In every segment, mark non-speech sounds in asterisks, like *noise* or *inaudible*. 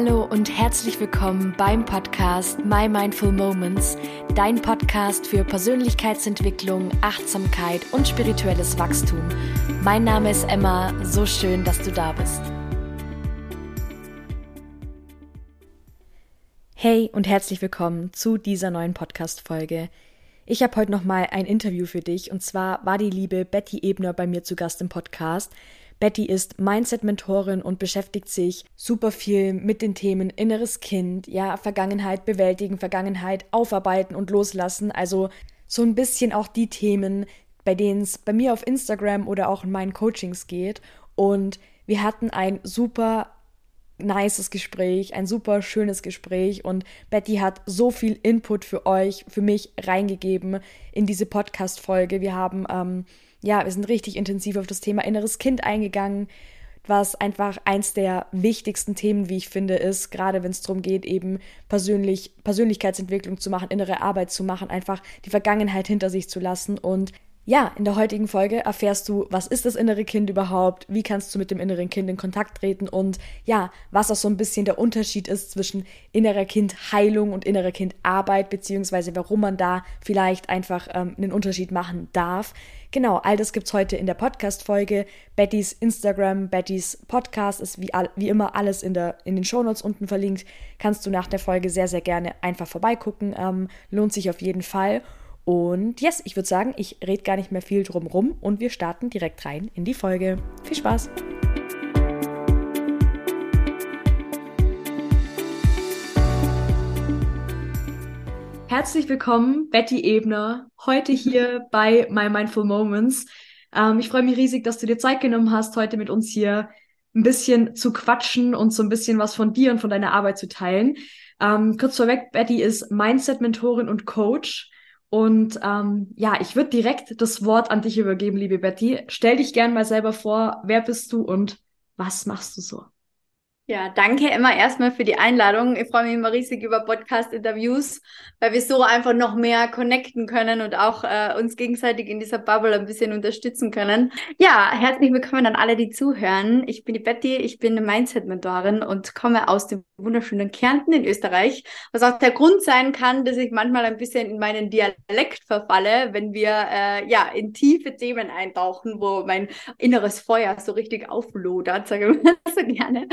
Hallo und herzlich willkommen beim Podcast My Mindful Moments, dein Podcast für Persönlichkeitsentwicklung, Achtsamkeit und spirituelles Wachstum. Mein Name ist Emma, so schön, dass du da bist. Hey und herzlich willkommen zu dieser neuen Podcast-Folge. Ich habe heute nochmal ein Interview für dich und zwar war die liebe Betty Ebner bei mir zu Gast im Podcast. Betty ist Mindset-Mentorin und beschäftigt sich super viel mit den Themen inneres Kind, ja, Vergangenheit bewältigen, Vergangenheit aufarbeiten und loslassen. Also so ein bisschen auch die Themen, bei denen es bei mir auf Instagram oder auch in meinen Coachings geht. Und wir hatten ein super nices Gespräch, ein super schönes Gespräch und Betty hat so viel Input für euch, für mich reingegeben in diese Podcast-Folge. Wir haben ähm, ja, wir sind richtig intensiv auf das Thema inneres Kind eingegangen, was einfach eins der wichtigsten Themen, wie ich finde, ist, gerade wenn es darum geht, eben persönlich, Persönlichkeitsentwicklung zu machen, innere Arbeit zu machen, einfach die Vergangenheit hinter sich zu lassen und ja, in der heutigen Folge erfährst du, was ist das innere Kind überhaupt, wie kannst du mit dem inneren Kind in Kontakt treten und ja, was auch so ein bisschen der Unterschied ist zwischen innerer Kindheilung und innerer Kindarbeit, beziehungsweise warum man da vielleicht einfach ähm, einen Unterschied machen darf. Genau, all das gibt's heute in der Podcast-Folge. Bettys Instagram, Bettys Podcast ist wie, all, wie immer alles in, der, in den Shownotes unten verlinkt. Kannst du nach der Folge sehr, sehr gerne einfach vorbeigucken. Ähm, lohnt sich auf jeden Fall. Und yes, ich würde sagen, ich rede gar nicht mehr viel drum rum und wir starten direkt rein in die Folge. Viel Spaß! Herzlich willkommen, Betty Ebner, heute hier bei My Mindful Moments. Ähm, ich freue mich riesig, dass du dir Zeit genommen hast, heute mit uns hier ein bisschen zu quatschen und so ein bisschen was von dir und von deiner Arbeit zu teilen. Ähm, kurz vorweg, Betty ist Mindset-Mentorin und Coach. Und ähm, ja, ich würde direkt das Wort an dich übergeben, liebe Betty. Stell dich gern mal selber vor, wer bist du und was machst du so? Ja, danke Emma erstmal für die Einladung. Ich freue mich immer riesig über Podcast-Interviews, weil wir so einfach noch mehr connecten können und auch äh, uns gegenseitig in dieser Bubble ein bisschen unterstützen können. Ja, herzlich willkommen an alle, die zuhören. Ich bin die Betty, ich bin eine Mindset-Mentorin und komme aus dem wunderschönen Kärnten in Österreich, was auch der Grund sein kann, dass ich manchmal ein bisschen in meinen Dialekt verfalle, wenn wir äh, ja in tiefe Themen eintauchen, wo mein inneres Feuer so richtig auflodert, sage ich *laughs* mal so gerne.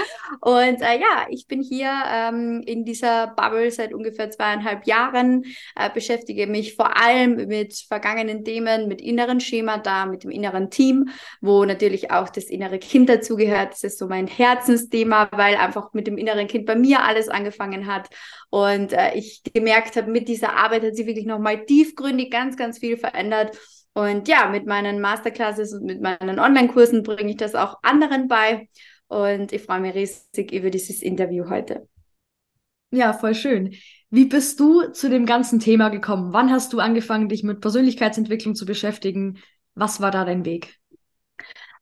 Und äh, ja, ich bin hier ähm, in dieser Bubble seit ungefähr zweieinhalb Jahren, äh, beschäftige mich vor allem mit vergangenen Themen, mit inneren Schemata, mit dem inneren Team, wo natürlich auch das innere Kind dazugehört. Das ist so mein Herzensthema, weil einfach mit dem inneren Kind bei mir alles angefangen hat. Und äh, ich gemerkt habe, mit dieser Arbeit hat sich wirklich nochmal tiefgründig ganz, ganz viel verändert. Und ja, mit meinen Masterclasses und mit meinen Online-Kursen bringe ich das auch anderen bei. Und ich freue mich riesig über dieses Interview heute. Ja, voll schön. Wie bist du zu dem ganzen Thema gekommen? Wann hast du angefangen, dich mit Persönlichkeitsentwicklung zu beschäftigen? Was war da dein Weg?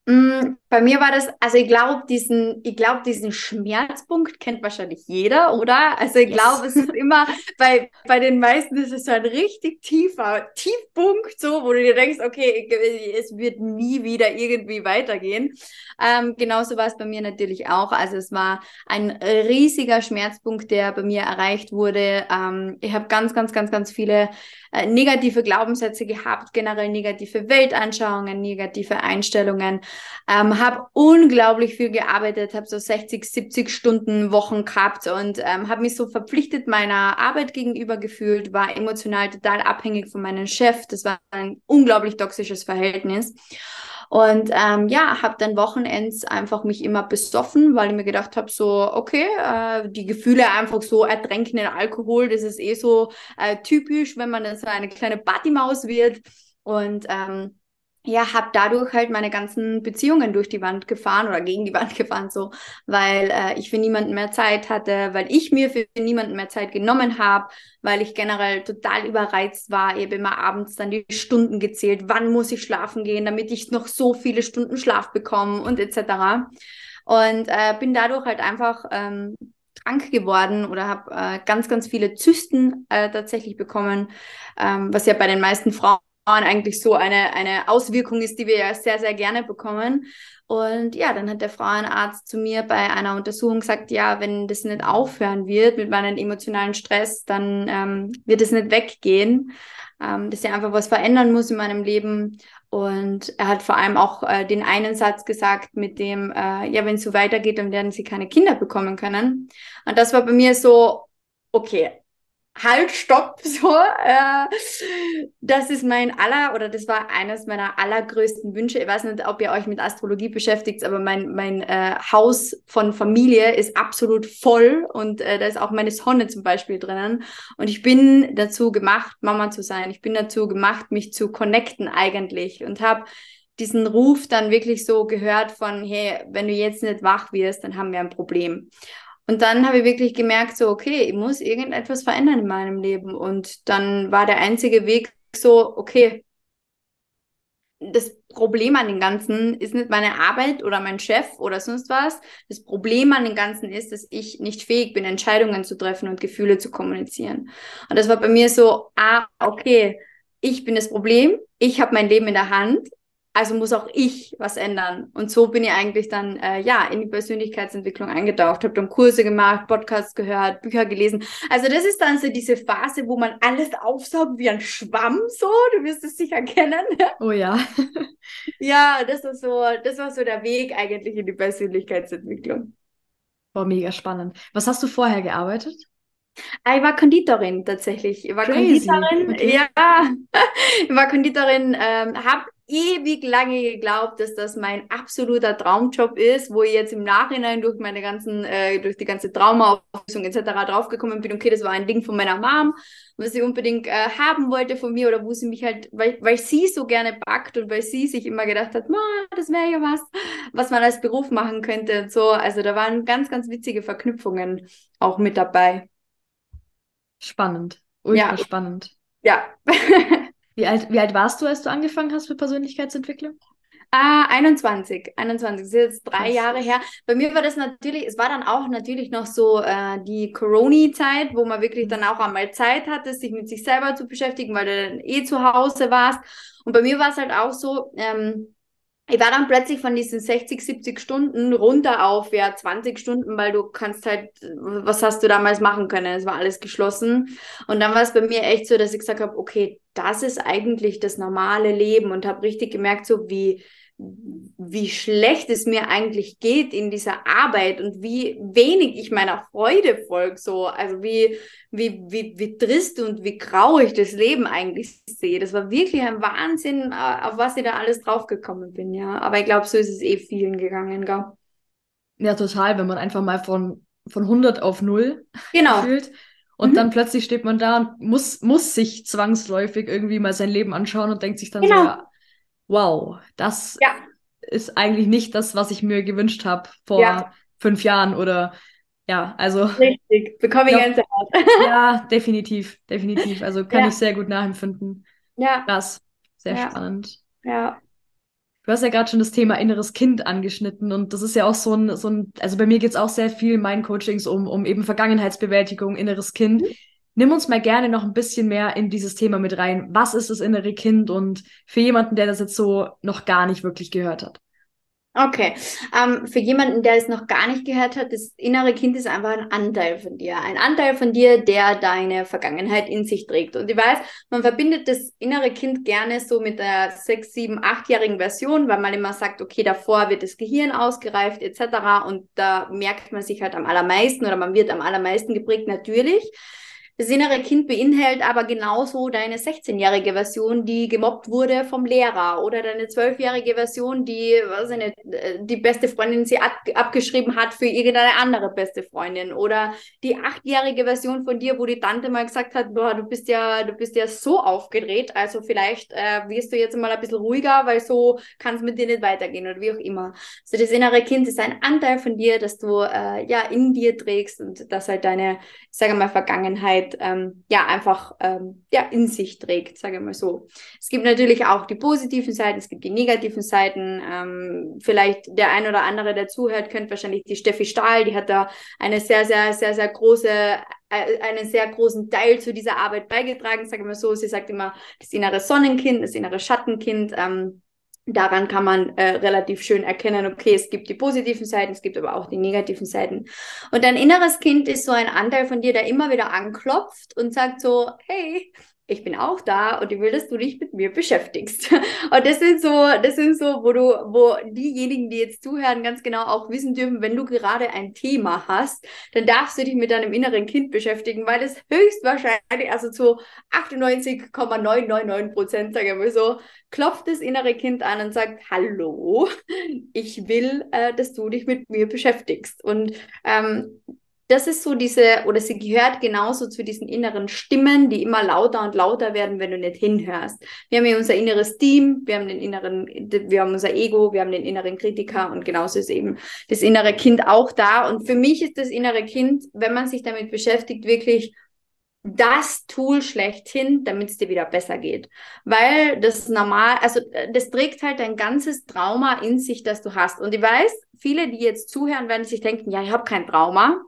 Mm, bei mir war das, also ich glaube, diesen, ich glaube, diesen Schmerzpunkt kennt wahrscheinlich jeder, oder? Also ich yes. glaube, es ist immer, *laughs* bei, bei den meisten ist es so ein richtig tiefer Tiefpunkt, so, wo du dir denkst, okay, es wird nie wieder irgendwie weitergehen. Ähm, genauso war es bei mir natürlich auch. Also es war ein riesiger Schmerzpunkt, der bei mir erreicht wurde. Ähm, ich habe ganz, ganz, ganz, ganz viele äh, negative Glaubenssätze gehabt, generell negative Weltanschauungen, negative Einstellungen. Ähm, habe unglaublich viel gearbeitet, habe so 60, 70 Stunden Wochen gehabt und ähm, habe mich so verpflichtet meiner Arbeit gegenüber gefühlt, war emotional total abhängig von meinem Chef. Das war ein unglaublich toxisches Verhältnis. Und ähm, ja, habe dann Wochenends einfach mich immer besoffen, weil ich mir gedacht habe, so, okay, äh, die Gefühle einfach so ertränken in Alkohol, das ist eh so äh, typisch, wenn man dann so eine kleine Partymaus wird. Und ähm, ja, habe dadurch halt meine ganzen Beziehungen durch die Wand gefahren oder gegen die Wand *laughs* gefahren, so, weil äh, ich für niemanden mehr Zeit hatte, weil ich mir für niemanden mehr Zeit genommen habe, weil ich generell total überreizt war. Habe immer abends dann die Stunden gezählt, wann muss ich schlafen gehen, damit ich noch so viele Stunden Schlaf bekomme und etc. Und äh, bin dadurch halt einfach ähm, krank geworden oder habe äh, ganz, ganz viele Zysten äh, tatsächlich bekommen, ähm, was ja bei den meisten Frauen eigentlich so eine, eine Auswirkung ist, die wir ja sehr, sehr gerne bekommen. Und ja, dann hat der Frauenarzt zu mir bei einer Untersuchung gesagt, ja, wenn das nicht aufhören wird mit meinem emotionalen Stress, dann ähm, wird es nicht weggehen, ähm, dass er einfach was verändern muss in meinem Leben. Und er hat vor allem auch äh, den einen Satz gesagt mit dem, äh, ja, wenn es so weitergeht, dann werden sie keine Kinder bekommen können. Und das war bei mir so, okay, halt, stopp, *laughs* so. Äh, das ist mein aller, oder das war eines meiner allergrößten Wünsche. Ich weiß nicht, ob ihr euch mit Astrologie beschäftigt, aber mein, mein äh, Haus von Familie ist absolut voll und äh, da ist auch meine Sonne zum Beispiel drinnen. Und ich bin dazu gemacht, Mama zu sein. Ich bin dazu gemacht, mich zu connecten eigentlich und habe diesen Ruf dann wirklich so gehört von, hey, wenn du jetzt nicht wach wirst, dann haben wir ein Problem. Und dann habe ich wirklich gemerkt, so, okay, ich muss irgendetwas verändern in meinem Leben. Und dann war der einzige Weg so, okay, das Problem an dem Ganzen ist nicht meine Arbeit oder mein Chef oder sonst was. Das Problem an dem Ganzen ist, dass ich nicht fähig bin, Entscheidungen zu treffen und Gefühle zu kommunizieren. Und das war bei mir so, ah, okay, ich bin das Problem, ich habe mein Leben in der Hand also muss auch ich was ändern. Und so bin ich eigentlich dann äh, ja in die Persönlichkeitsentwicklung eingetaucht, habe dann Kurse gemacht, Podcasts gehört, Bücher gelesen. Also das ist dann so diese Phase, wo man alles aufsaugt wie ein Schwamm, so. Du wirst es sicher kennen. *laughs* Oh ja. ja, das war so, das war so der Weg eigentlich in die Persönlichkeitsentwicklung. War mega spannend. Was hast du vorher gearbeitet? Ich war Konditorin tatsächlich. Ich war Crazy. Konditorin, okay. ja. *laughs* Ich war Konditorin, ähm, habe ewig lange geglaubt, dass das mein absoluter Traumjob ist, wo ich jetzt im Nachhinein durch meine ganzen, äh, durch die ganze Traumaauflösung etc. draufgekommen bin, okay, das war ein Ding von meiner Mom, was sie unbedingt äh, haben wollte von mir oder wo sie mich halt, weil, weil sie so gerne backt und weil sie sich immer gedacht hat, das wäre ja was, was man als Beruf machen könnte und so. Also da waren ganz, ganz witzige Verknüpfungen auch mit dabei. Spannend, ultra ja. spannend. Ja. *laughs* Wie alt, wie alt warst du, als du angefangen hast mit Persönlichkeitsentwicklung? Ah, 21. 21. Das ist jetzt drei Krass. Jahre her. Bei mir war das natürlich, es war dann auch natürlich noch so äh, die Corona-Zeit, wo man wirklich dann auch einmal Zeit hatte, sich mit sich selber zu beschäftigen, weil du dann eh zu Hause warst. Und bei mir war es halt auch so, ähm, ich war dann plötzlich von diesen 60, 70 Stunden runter auf ja 20 Stunden, weil du kannst halt, was hast du damals machen können? Es war alles geschlossen. Und dann war es bei mir echt so, dass ich gesagt habe, okay, das ist eigentlich das normale Leben und habe richtig gemerkt, so wie wie schlecht es mir eigentlich geht in dieser Arbeit und wie wenig ich meiner Freude folge, so, also wie, wie, wie, wie trist und wie grau ich das Leben eigentlich sehe. Das war wirklich ein Wahnsinn, äh, auf was ich da alles draufgekommen bin, ja. Aber ich glaube, so ist es eh vielen gegangen, gell? Ja, total, wenn man einfach mal von, von 100 auf 0 genau. fühlt. Und mhm. dann plötzlich steht man da und muss, muss sich zwangsläufig irgendwie mal sein Leben anschauen und denkt sich dann genau. so, ja, wow, das ja. ist eigentlich nicht das, was ich mir gewünscht habe vor ja. fünf Jahren oder ja, also. Richtig, bekomme ich ganze *laughs* ja, definitiv, definitiv. Also kann ich sehr gut nachempfinden. Ja. Das, sehr spannend. Ja. Du hast ja gerade schon das Thema inneres Kind angeschnitten und das ist ja auch so ein, so ein also bei mir geht es auch sehr viel in meinen Coachings um, um eben Vergangenheitsbewältigung, inneres Kind. Mhm. Nimm uns mal gerne noch ein bisschen mehr in dieses Thema mit rein. Was ist das innere Kind und für jemanden, der das jetzt so noch gar nicht wirklich gehört hat? Okay, ähm, für jemanden, der es noch gar nicht gehört hat, das innere Kind ist einfach ein Anteil von dir. Ein Anteil von dir, der deine Vergangenheit in sich trägt. Und ich weiß, man verbindet das innere Kind gerne so mit der sechs, sieben, achtjährigen Version, weil man immer sagt, okay, davor wird das Gehirn ausgereift etc. Und da merkt man sich halt am allermeisten oder man wird am allermeisten geprägt, natürlich. Das innere Kind beinhaltet aber genauso deine 16-jährige Version, die gemobbt wurde vom Lehrer oder deine 12-jährige Version, die, was ich äh, die beste Freundin sie ab abgeschrieben hat für irgendeine andere beste Freundin oder die 8-jährige Version von dir, wo die Tante mal gesagt hat, boah, du bist ja, du bist ja so aufgedreht, also vielleicht äh, wirst du jetzt mal ein bisschen ruhiger, weil so kann es mit dir nicht weitergehen oder wie auch immer. Also das innere Kind ist ein Anteil von dir, dass du äh, ja in dir trägst und das halt deine, ich sage mal, Vergangenheit Persönlichkeit ähm, ja einfach ähm, ja, in sich trägt, sage ich mal so. Es gibt natürlich auch die positiven Seiten, es gibt die negativen Seiten. Ähm, vielleicht der ein oder andere, der zuhört, kennt wahrscheinlich die Steffi Stahl, die hat da eine sehr, sehr, sehr, sehr große äh, einen sehr großen Teil zu dieser Arbeit beigetragen, sage ich mal so. Sie sagt immer, das innere Sonnenkind, das innere Schattenkind. Ähm, daran kann man äh, relativ schön erkennen, okay, es gibt die positiven Seiten, es gibt aber auch die negativen Seiten. Und dein inneres Kind ist so ein Anteil von dir, der immer wieder anklopft und sagt so, hey, ich bin auch da und ich will, dass du dich mit mir beschäftigst. *laughs* Und das sind so, das sind so, wo du, wo diejenigen, die jetzt zuhören, ganz genau auch wissen dürfen, wenn du gerade ein Thema hast, dann darfst du dich mit deinem inneren Kind beschäftigen, weil es höchstwahrscheinlich, also zu 98,999 Prozent, sagen wir so, klopft das innere Kind an und sagt, hallo, *laughs* ich will, äh, dass du dich mit mir beschäftigst. Und ähm, das ist so diese, oder sie gehört genauso zu diesen inneren Stimmen, die immer lauter und lauter werden, wenn du nicht hinhörst. Wir haben ja unser inneres Team, wir haben den inneren, wir haben unser Ego, wir haben den inneren Kritiker und genauso ist eben das innere Kind auch da. Und für mich ist das innere Kind, wenn man sich damit beschäftigt, wirklich das Tool schlechthin, damit es dir wieder besser geht. Weil das normal, also das trägt halt ein ganzes Trauma in sich, das du hast. Und ich weiß, viele, die jetzt zuhören, werden sich denken, ja, ich habe kein Trauma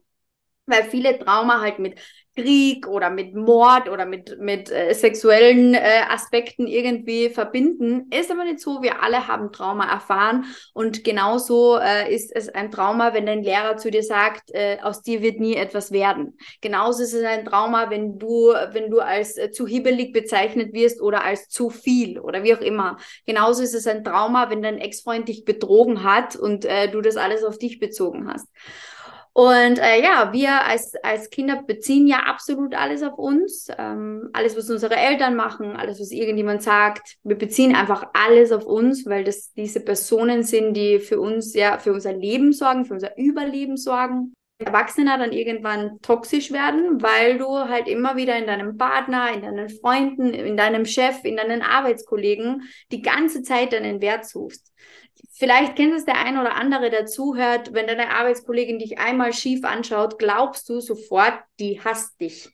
weil viele Trauma halt mit Krieg oder mit Mord oder mit, mit äh, sexuellen äh, Aspekten irgendwie verbinden. Ist aber nicht so, wir alle haben Trauma erfahren und genauso äh, ist es ein Trauma, wenn dein Lehrer zu dir sagt, äh, aus dir wird nie etwas werden. Genauso ist es ein Trauma, wenn du, wenn du als äh, zu hibbelig bezeichnet wirst oder als zu viel oder wie auch immer. Genauso ist es ein Trauma, wenn dein Ex-Freund dich betrogen hat und äh, du das alles auf dich bezogen hast. Und äh, ja, wir als, als Kinder beziehen ja absolut alles auf uns. Ähm, alles, was unsere Eltern machen, alles, was irgendjemand sagt. Wir beziehen einfach alles auf uns, weil das diese Personen sind, die für uns, ja, für unser Leben sorgen, für unser Überleben sorgen. Erwachsene dann irgendwann toxisch werden, weil du halt immer wieder in deinem Partner, in deinen Freunden, in deinem Chef, in deinen Arbeitskollegen die ganze Zeit deinen Wert suchst. Vielleicht kennt es der ein oder andere, der zuhört, wenn deine Arbeitskollegin dich einmal schief anschaut, glaubst du sofort, die hasst dich.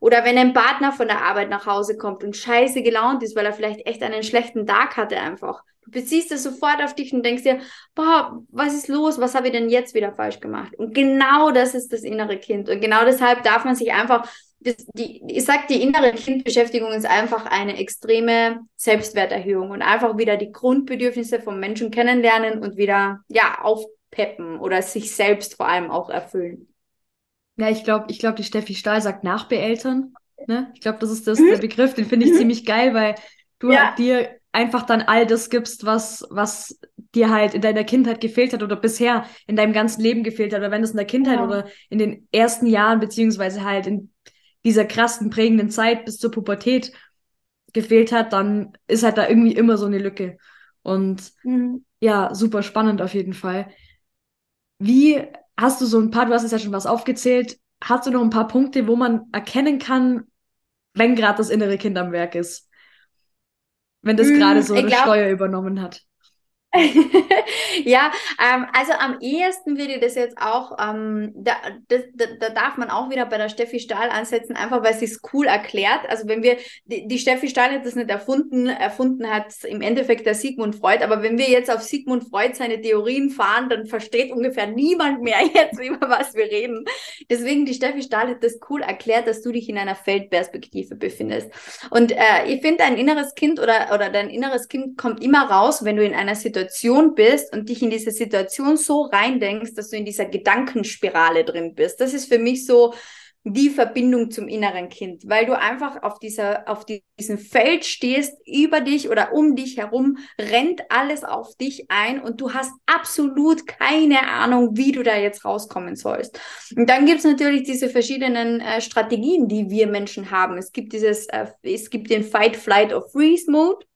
Oder wenn ein Partner von der Arbeit nach Hause kommt und scheiße gelaunt ist, weil er vielleicht echt einen schlechten Tag hatte einfach. Beziehst es sofort auf dich und denkst dir, boah, was ist los? Was habe ich denn jetzt wieder falsch gemacht? Und genau das ist das innere Kind. Und genau deshalb darf man sich einfach das, die, ich sag, die innere Kindbeschäftigung ist einfach eine extreme Selbstwerterhöhung und einfach wieder die Grundbedürfnisse vom Menschen kennenlernen und wieder, ja, aufpeppen oder sich selbst vor allem auch erfüllen. Ja, ich glaube, ich glaube, die Steffi Stahl sagt Nachbeeltern. Ne? Ich glaube, das ist das, mhm. der Begriff, den finde ich mhm. ziemlich geil, weil du ja. dir einfach dann all das gibst, was, was dir halt in deiner Kindheit gefehlt hat oder bisher in deinem ganzen Leben gefehlt hat. Oder wenn es in der Kindheit ja. oder in den ersten Jahren, beziehungsweise halt in dieser krassen, prägenden Zeit bis zur Pubertät gefehlt hat, dann ist halt da irgendwie immer so eine Lücke. Und mhm. ja, super spannend auf jeden Fall. Wie hast du so ein paar, du hast jetzt ja schon was aufgezählt, hast du noch ein paar Punkte, wo man erkennen kann, wenn gerade das innere Kind am Werk ist? Wenn das gerade so eine glaub, Steuer übernommen hat. *laughs* ja, ähm, also am ehesten würde ich das jetzt auch, ähm, da, das, da, da, darf man auch wieder bei der Steffi Stahl ansetzen, einfach weil sie es cool erklärt. Also wenn wir, die, die, Steffi Stahl hat das nicht erfunden, erfunden hat im Endeffekt der Sigmund Freud, aber wenn wir jetzt auf Sigmund Freud seine Theorien fahren, dann versteht ungefähr niemand mehr *laughs* jetzt, über was wir reden. Deswegen, die Steffi Stahl hat das cool erklärt, dass du dich in einer Feldperspektive befindest. Und äh, ich finde, dein inneres Kind oder, oder dein inneres Kind kommt immer raus, wenn du in einer Situation Situation bist und dich in diese Situation so reindenkst, dass du in dieser Gedankenspirale drin bist. Das ist für mich so die Verbindung zum inneren Kind, weil du einfach auf dieser, auf diesem Feld stehst, über dich oder um dich herum rennt alles auf dich ein und du hast absolut keine Ahnung, wie du da jetzt rauskommen sollst. Und dann gibt es natürlich diese verschiedenen äh, Strategien, die wir Menschen haben. Es gibt dieses, äh, es gibt den Fight, Flight or Freeze Mode.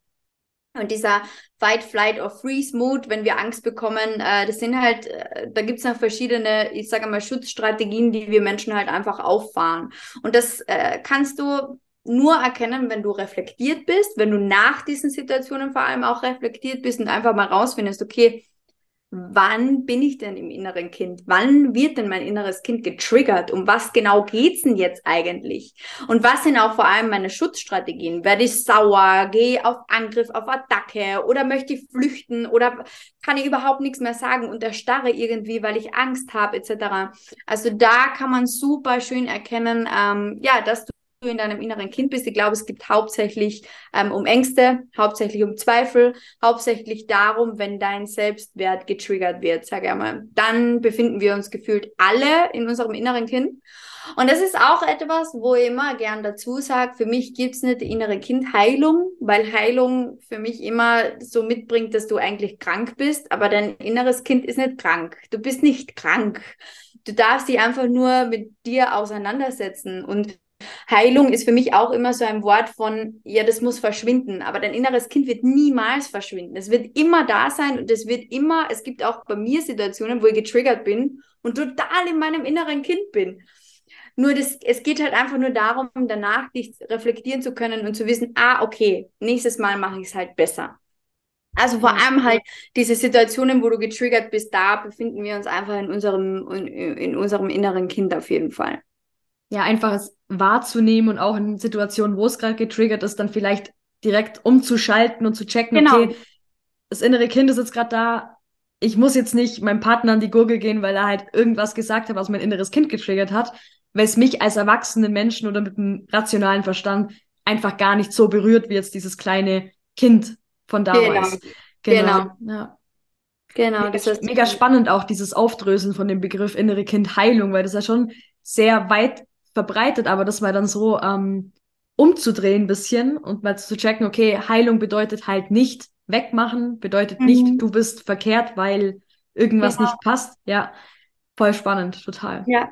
Und dieser Fight, Flight or Freeze Mode, wenn wir Angst bekommen, äh, das sind halt, äh, da gibt's noch verschiedene, ich sage mal, Schutzstrategien, die wir Menschen halt einfach auffahren. Und das äh, kannst du nur erkennen, wenn du reflektiert bist, wenn du nach diesen Situationen vor allem auch reflektiert bist und einfach mal rausfindest, okay, wann bin ich denn im inneren Kind? Wann wird denn mein inneres Kind getriggert? Um was genau geht's denn jetzt eigentlich? Und was sind auch vor allem meine Schutzstrategien? Werde ich sauer? Gehe auf Angriff, auf Attacke? Oder möchte ich flüchten? Oder kann ich überhaupt nichts mehr sagen und erstarre irgendwie, weil ich Angst habe, etc. Also da kann man super schön erkennen, ähm, ja, dass du du in deinem inneren Kind bist. Ich glaube, es geht hauptsächlich ähm, um Ängste, hauptsächlich um Zweifel, hauptsächlich darum, wenn dein Selbstwert getriggert wird, sage ich einmal. Dann befinden wir uns gefühlt alle in unserem inneren Kind. Und das ist auch etwas, wo ich immer gern dazu sage, für mich gibt's nicht die innere Kindheilung, weil Heilung für mich immer so mitbringt, dass du eigentlich krank bist, aber dein inneres Kind ist nicht krank. Du bist nicht krank. Du darfst dich einfach nur mit dir auseinandersetzen und Heilung ist für mich auch immer so ein Wort von, ja, das muss verschwinden, aber dein inneres Kind wird niemals verschwinden. Es wird immer da sein und es wird immer, es gibt auch bei mir Situationen, wo ich getriggert bin und total in meinem inneren Kind bin. Nur das, es geht halt einfach nur darum, danach dich reflektieren zu können und zu wissen, ah, okay, nächstes Mal mache ich es halt besser. Also vor allem halt diese Situationen, wo du getriggert bist, da befinden wir uns einfach in unserem, in, in unserem inneren Kind auf jeden Fall ja, einfach es wahrzunehmen und auch in Situationen, wo es gerade getriggert ist, dann vielleicht direkt umzuschalten und zu checken, genau. okay, das innere Kind ist jetzt gerade da, ich muss jetzt nicht meinem Partner an die Gurgel gehen, weil er halt irgendwas gesagt hat, was mein inneres Kind getriggert hat, weil es mich als erwachsenen Menschen oder mit einem rationalen Verstand einfach gar nicht so berührt, wie jetzt dieses kleine Kind von damals. Genau. genau. Ja. Genau, mega, das ist mega spannend auch dieses Aufdröseln von dem Begriff innere Kind Heilung, weil das ja schon sehr weit verbreitet, aber das mal dann so ähm, umzudrehen ein bisschen und mal zu checken, okay, Heilung bedeutet halt nicht wegmachen, bedeutet mhm. nicht, du bist verkehrt, weil irgendwas genau. nicht passt. Ja, voll spannend, total. Ja,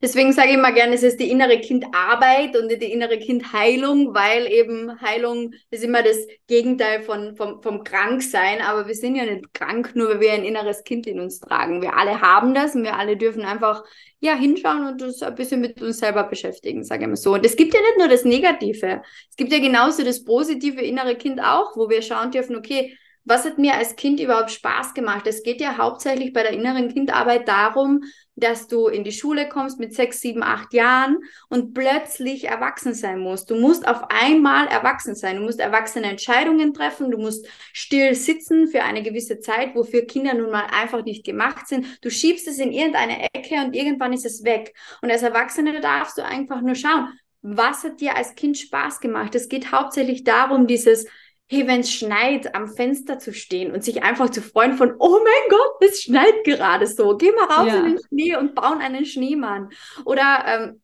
Deswegen sage ich immer gerne, es ist die innere Kindarbeit und die innere Kindheilung, weil eben Heilung ist immer das Gegenteil von, vom, vom Kranksein. Aber wir sind ja nicht krank, nur weil wir ein inneres Kind in uns tragen. Wir alle haben das und wir alle dürfen einfach ja hinschauen und uns ein bisschen mit uns selber beschäftigen, sage ich mal so. Und es gibt ja nicht nur das Negative. Es gibt ja genauso das positive innere Kind auch, wo wir schauen dürfen, okay, was hat mir als Kind überhaupt Spaß gemacht? Es geht ja hauptsächlich bei der inneren Kindarbeit darum, dass du in die Schule kommst mit sechs, sieben, acht Jahren und plötzlich erwachsen sein musst. Du musst auf einmal erwachsen sein. Du musst erwachsene Entscheidungen treffen. Du musst still sitzen für eine gewisse Zeit, wofür Kinder nun mal einfach nicht gemacht sind. Du schiebst es in irgendeine Ecke und irgendwann ist es weg. Und als Erwachsene darfst du einfach nur schauen, was hat dir als Kind Spaß gemacht? Es geht hauptsächlich darum, dieses hey, wenn es schneit, am Fenster zu stehen und sich einfach zu freuen von, oh mein Gott, es schneit gerade so, geh mal raus ja. in den Schnee und bauen einen Schneemann. Oder ähm,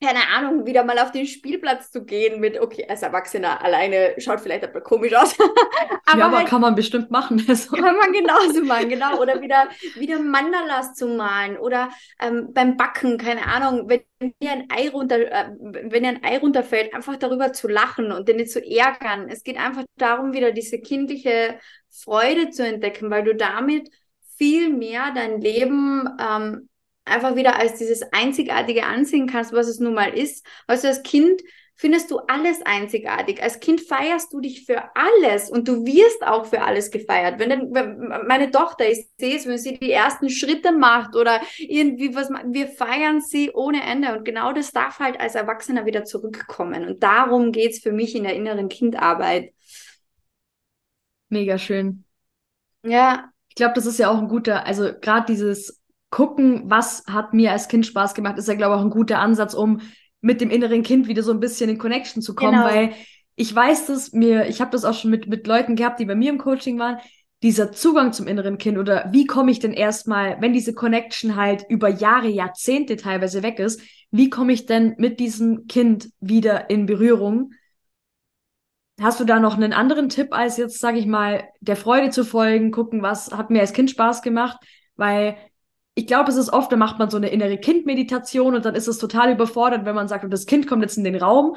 keine Ahnung, wieder mal auf den Spielplatz zu gehen mit, okay, als Erwachsener alleine schaut vielleicht etwas komisch aus. *laughs* aber ja, aber halt, kann man bestimmt machen. *laughs* Also. Kann man genauso machen, genau. Oder wieder, wieder Mandalas zu malen oder ähm, beim Backen, keine Ahnung, wenn dir ein Ei runter, äh, wenn dir ein Ei runterfällt, einfach darüber zu lachen und den nicht zu ärgern. Es geht einfach darum, wieder diese kindliche Freude zu entdecken, weil du damit viel mehr dein Leben ähm, einfach wieder als dieses Einzigartige ansehen kannst, was es nun mal ist. Du, als Kind findest du alles einzigartig. Als Kind feierst du dich für alles und du wirst auch für alles gefeiert. Wenn, wenn meine Tochter, ich sehe es, wenn sie die ersten Schritte macht oder irgendwie was, wir feiern sie ohne Ende und genau das darf halt als Erwachsener wieder zurückkommen und darum geht es für mich in der inneren Kindarbeit. Mega schön. Ja. Ich glaube, das ist ja auch ein guter, also gerade dieses gucken, was hat mir als Kind Spaß gemacht, ist ja, glaube ich, auch ein guter Ansatz, um mit dem inneren Kind wieder so ein bisschen in Connection zu kommen, genau. weil ich weiß das mir, ich habe das auch schon mit, mit Leuten gehabt, die bei mir im Coaching waren, dieser Zugang zum inneren Kind oder wie komme ich denn erstmal, wenn diese Connection halt über Jahre, Jahrzehnte teilweise weg ist, wie komme ich denn mit diesem Kind wieder in Berührung? Hast du da noch einen anderen Tipp als jetzt, sage ich mal, der Freude zu folgen, gucken, was hat mir als Kind Spaß gemacht? Weil ich glaube, es ist oft, da macht man so eine innere Kindmeditation und dann ist es total überfordert, wenn man sagt, das Kind kommt jetzt in den Raum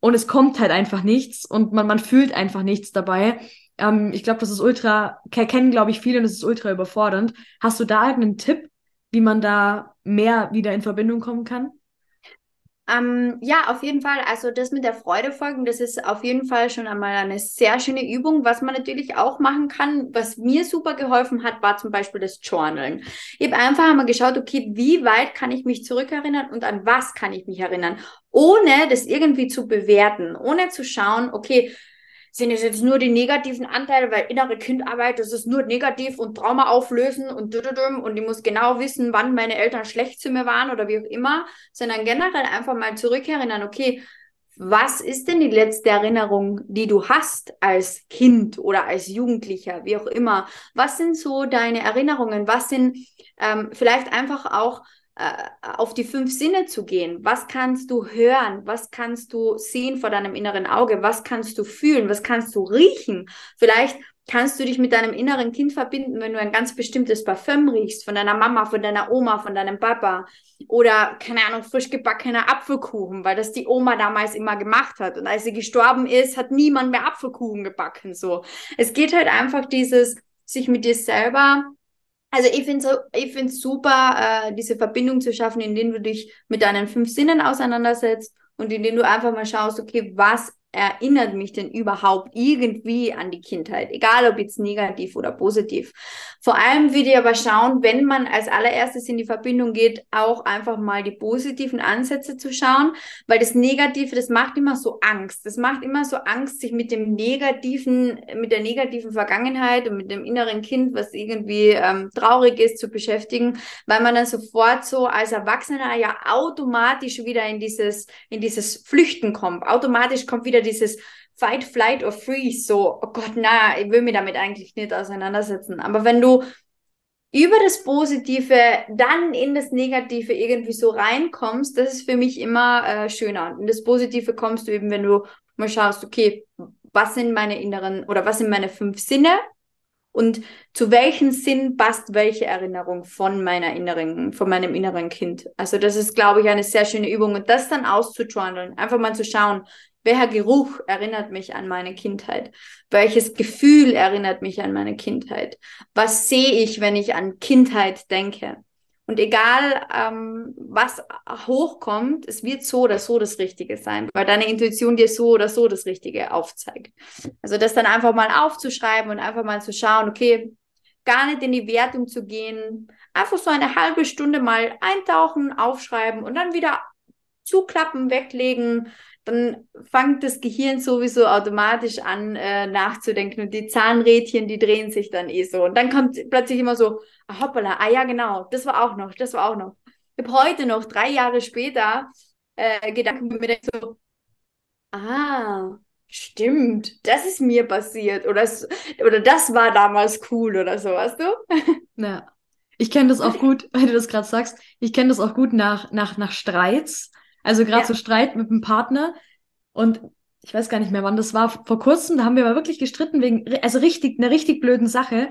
und es kommt halt einfach nichts und man, man fühlt einfach nichts dabei. Ähm, ich glaube, das ist ultra, kennen glaube ich viele und es ist ultra überfordernd. Hast du da irgendeinen Tipp, wie man da mehr wieder in Verbindung kommen kann? Ähm, ja, auf jeden Fall. Also das mit der Freude folgen, das ist auf jeden Fall schon einmal eine sehr schöne Übung. Was man natürlich auch machen kann, was mir super geholfen hat, war zum Beispiel das Journalen. Ich habe einfach einmal geschaut, okay, wie weit kann ich mich zurückerinnern und an was kann ich mich erinnern, ohne das irgendwie zu bewerten, ohne zu schauen, okay, sind es jetzt nur die negativen Anteile, weil innere Kindarbeit, das ist nur negativ und Trauma auflösen und und ich muss genau wissen, wann meine Eltern schlecht zu mir waren oder wie auch immer, sondern generell einfach mal zurückerinnern, okay, was ist denn die letzte Erinnerung, die du hast als Kind oder als Jugendlicher, wie auch immer? Was sind so deine Erinnerungen? Was sind ähm, vielleicht einfach auch auf die fünf Sinne zu gehen. Was kannst du hören? Was kannst du sehen vor deinem inneren Auge? Was kannst du fühlen? Was kannst du riechen? Vielleicht kannst du dich mit deinem inneren Kind verbinden, wenn du ein ganz bestimmtes Parfüm riechst, von deiner Mama, von deiner Oma, von deinem Papa oder, keine Ahnung, frisch gebackener Apfelkuchen, weil das die Oma damals immer gemacht hat. Und als sie gestorben ist, hat niemand mehr Apfelkuchen gebacken, so. Es geht halt einfach dieses, sich mit dir selber also ich finde so, ich finde super, äh, diese Verbindung zu schaffen, indem du dich mit deinen fünf Sinnen auseinandersetzt und indem du einfach mal schaust, okay, was erinnert mich denn überhaupt irgendwie an die Kindheit? Egal ob jetzt negativ oder positiv. Vor allem würde ich aber schauen, wenn man als allererstes in die Verbindung geht, auch einfach mal die positiven Ansätze zu schauen, weil das Negative, das macht immer so Angst. Das macht immer so Angst, sich mit dem negativen, mit der negativen Vergangenheit und mit dem inneren Kind, was irgendwie ähm, traurig ist, zu beschäftigen, weil man dann sofort so als Erwachsener ja automatisch wieder in dieses, in dieses Flüchten kommt. Automatisch kommt wieder dieses Fight, Flight or Freeze, so, oh Gott, na, ich will mich damit eigentlich nicht auseinandersetzen. Aber wenn du über das Positive dann in das Negative irgendwie so reinkommst, das ist für mich immer äh, schöner. Und in das Positive kommst du eben, wenn du mal schaust, okay, was sind meine inneren oder was sind meine fünf Sinne und zu welchem Sinn passt welche Erinnerung von meiner inneren, von meinem inneren Kind. Also das ist, glaube ich, eine sehr schöne Übung und das dann auszujournalen, einfach mal zu schauen, welcher Geruch erinnert mich an meine Kindheit? Welches Gefühl erinnert mich an meine Kindheit? Was sehe ich, wenn ich an Kindheit denke? Und egal, ähm, was hochkommt, es wird so oder so das Richtige sein, weil deine Intuition dir so oder so das Richtige aufzeigt. Also das dann einfach mal aufzuschreiben und einfach mal zu schauen, okay, gar nicht in die Wertung zu gehen, einfach so eine halbe Stunde mal eintauchen, aufschreiben und dann wieder zuklappen, weglegen, dann fängt das Gehirn sowieso automatisch an äh, nachzudenken und die Zahnrädchen, die drehen sich dann eh so. Und dann kommt plötzlich immer so, ah, hoppala, ah ja genau, das war auch noch, das war auch noch. Ich habe heute noch, drei Jahre später, äh, Gedanken mir so, ah, stimmt, das ist mir passiert oder, oder das war damals cool oder so, weißt du? *laughs* Ja. Ich kenne das auch gut, weil du das gerade sagst, ich kenne das auch gut nach, nach, nach Streits also gerade ja. so Streit mit dem Partner. Und ich weiß gar nicht mehr, wann das war. Vor kurzem, da haben wir mal wirklich gestritten wegen, also richtig, einer richtig blöden Sache.